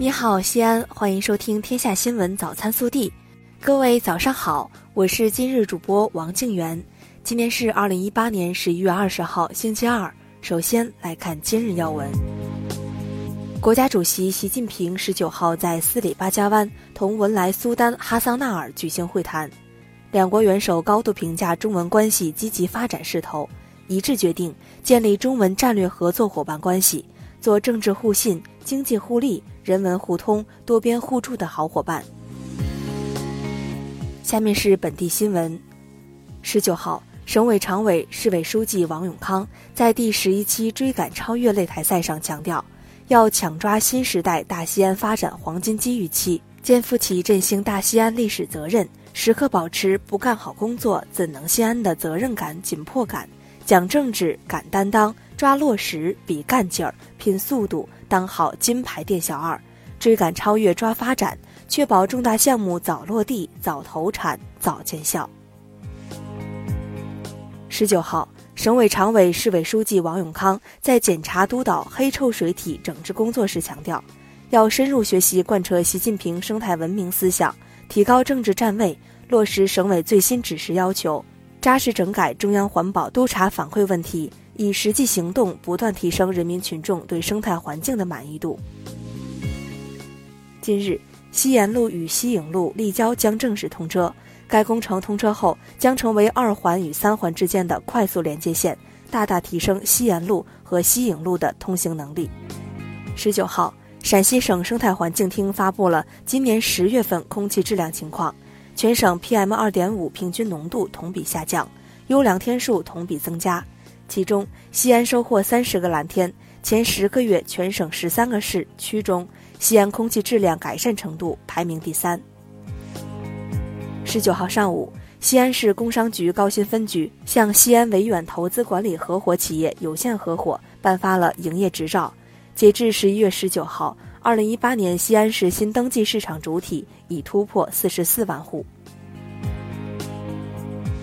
你好，西安，欢迎收听《天下新闻早餐速递》。各位早上好，我是今日主播王静媛。今天是二零一八年十一月二十号，星期二。首先来看今日要闻。国家主席习近平十九号在斯里巴加湾同文莱苏丹哈桑纳尔举行会谈，两国元首高度评价中文关系积极发展势头，一致决定建立中文战略合作伙伴关系，做政治互信、经济互利。人文互通、多边互助的好伙伴。下面是本地新闻。十九号，省委常委、市委书记王永康在第十一期追赶超越擂台赛上强调，要抢抓新时代大西安发展黄金机遇期，肩负起振兴大西安历史责任，时刻保持不干好工作怎能心安的责任感、紧迫感，讲政治、敢担当。抓落实，比干劲儿，拼速度，当好金牌店小二，追赶超越，抓发展，确保重大项目早落地、早投产、早见效。十九号，省委常委、市委书记王永康在检查督导黑臭水体整治工作时强调，要深入学习贯彻习近平生态文明思想，提高政治站位，落实省委最新指示要求，扎实整改中央环保督查反馈问题。以实际行动不断提升人民群众对生态环境的满意度。近日，西延路与西影路立交将正式通车。该工程通车后，将成为二环与三环之间的快速连接线，大大提升西延路和西影路的通行能力。十九号，陕西省生态环境厅发布了今年十月份空气质量情况，全省 PM 二点五平均浓度同比下降，优良天数同比增加。其中，西安收获三十个蓝天。前十个月，全省十三个市区中，西安空气质量改善程度排名第三。十九号上午，西安市工商局高新分局向西安维远投资管理合伙企业有限合伙颁发了营业执照。截至十一月十九号，二零一八年西安市新登记市场主体已突破四十四万户。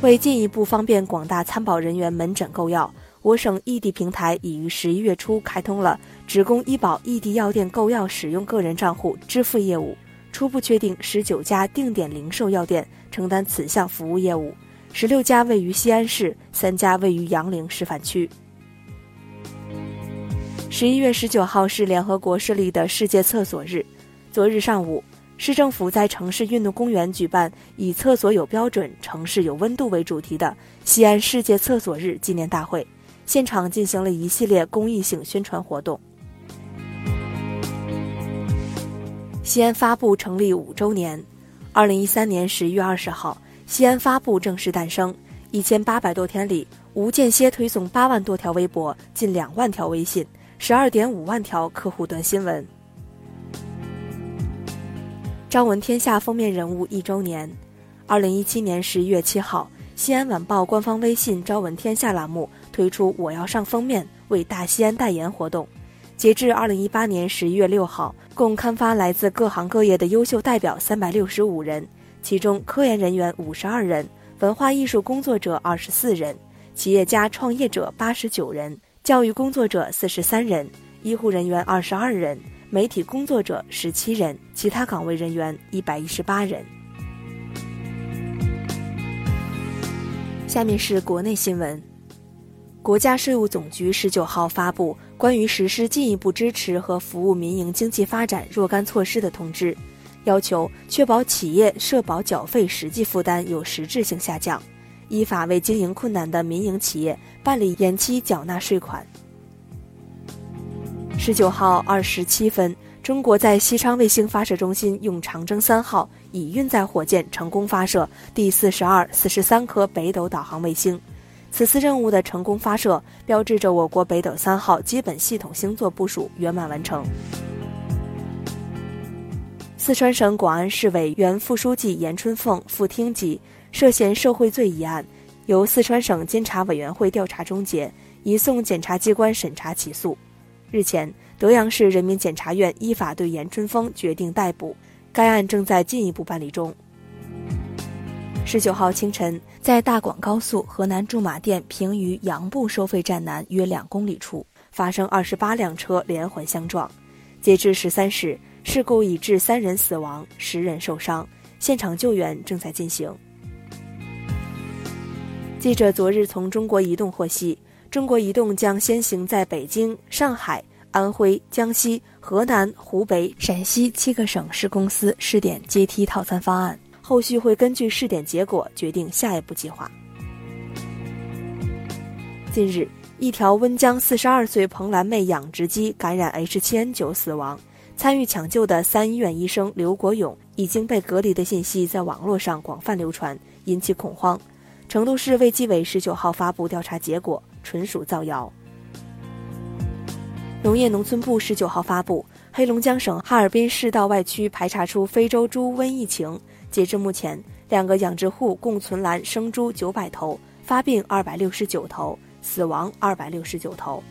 为进一步方便广大参保人员门诊购药，我省异地平台已于十一月初开通了职工医保异地药店购药使用个人账户支付业务，初步确定十九家定点零售药店承担此项服务业务，十六家位于西安市，三家位于杨凌示范区。十一月十九号是联合国设立的世界厕所日，昨日上午。市政府在城市运动公园举办以“厕所有标准，城市有温度”为主题的西安世界厕所日纪念大会，现场进行了一系列公益性宣传活动。西安发布成立五周年，二零一三年十一月二十号，西安发布正式诞生。一千八百多天里，无间歇推送八万多条微博，近两万条微信，十二点五万条客户端新闻。朝闻天下封面人物一周年，二零一七年十一月七号，西安晚报官方微信“朝闻天下”栏目推出“我要上封面”为大西安代言活动。截至二零一八年十一月六号，共刊发来自各行各业的优秀代表三百六十五人，其中科研人员五十二人，文化艺术工作者二十四人，企业家创业者八十九人，教育工作者四十三人，医护人员二十二人。媒体工作者十七人，其他岗位人员一百一十八人。下面是国内新闻。国家税务总局十九号发布关于实施进一步支持和服务民营经济发展若干措施的通知，要求确保企业社保缴费实际负担有实质性下降，依法为经营困难的民营企业办理延期缴纳税款。十九号二十七分，中国在西昌卫星发射中心用长征三号乙运载火箭成功发射第四十二、四十三颗北斗导航卫星。此次任务的成功发射，标志着我国北斗三号基本系统星座部署圆满完成。四川省广安市委原副书记严春凤副厅级涉嫌受贿罪一案，由四川省监察委员会调查终结，移送检察机关审查起诉。日前，德阳市人民检察院依法对严春风决定逮捕，该案正在进一步办理中。十九号清晨，在大广高速河南驻马店平舆杨埠收费站南约两公里处，发生二十八辆车连环相撞。截至十三时，事故已致三人死亡，十人受伤，现场救援正在进行。记者昨日从中国移动获悉，中国移动将先行在北京、上海、安徽、江西、河南、湖北、陕西七个省市公司试点阶梯套餐方案，后续会根据试点结果决定下一步计划。近日，一条温江四十二岁彭兰妹养殖鸡感染 H7N9 死亡，参与抢救的三医院医生刘国勇已经被隔离的信息在网络上广泛流传，引起恐慌。成都市卫计委十九号发布调查结果，纯属造谣。农业农村部十九号发布，黑龙江省哈尔滨市道外区排查出非洲猪瘟疫情，截至目前，两个养殖户共存栏生猪九百头，发病二百六十九头，死亡二百六十九头。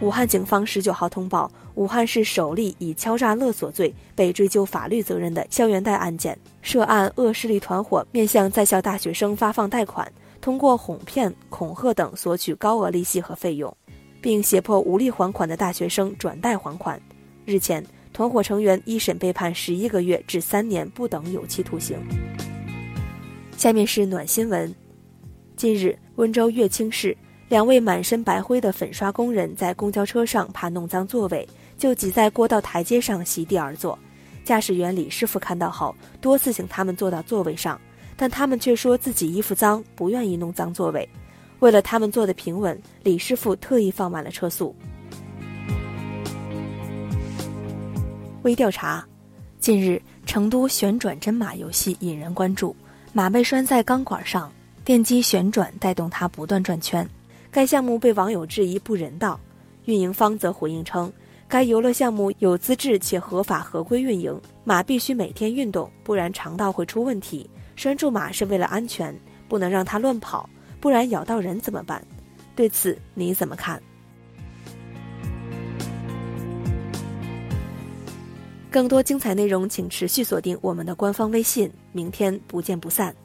武汉警方十九号通报。武汉市首例以敲诈勒索罪被追究法律责任的校园贷案件，涉案恶势力团伙面向在校大学生发放贷款，通过哄骗、恐吓等索取高额利息和费用，并胁迫无力还款的大学生转贷还款。日前，团伙成员一审被判十一个月至三年不等有期徒刑。下面是暖新闻：近日，温州乐清市两位满身白灰的粉刷工人在公交车上怕弄脏座位。就挤在过道台阶上席地而坐，驾驶员李师傅看到后多次请他们坐到座位上，但他们却说自己衣服脏，不愿意弄脏座位。为了他们坐得平稳，李师傅特意放慢了车速。微调查：近日，成都旋转真马游戏引人关注，马被拴在钢管上，电机旋转带动它不断转圈。该项目被网友质疑不人道，运营方则回应称。该游乐项目有资质且合法合规运营，马必须每天运动，不然肠道会出问题。拴住马是为了安全，不能让它乱跑，不然咬到人怎么办？对此你怎么看？更多精彩内容，请持续锁定我们的官方微信。明天不见不散。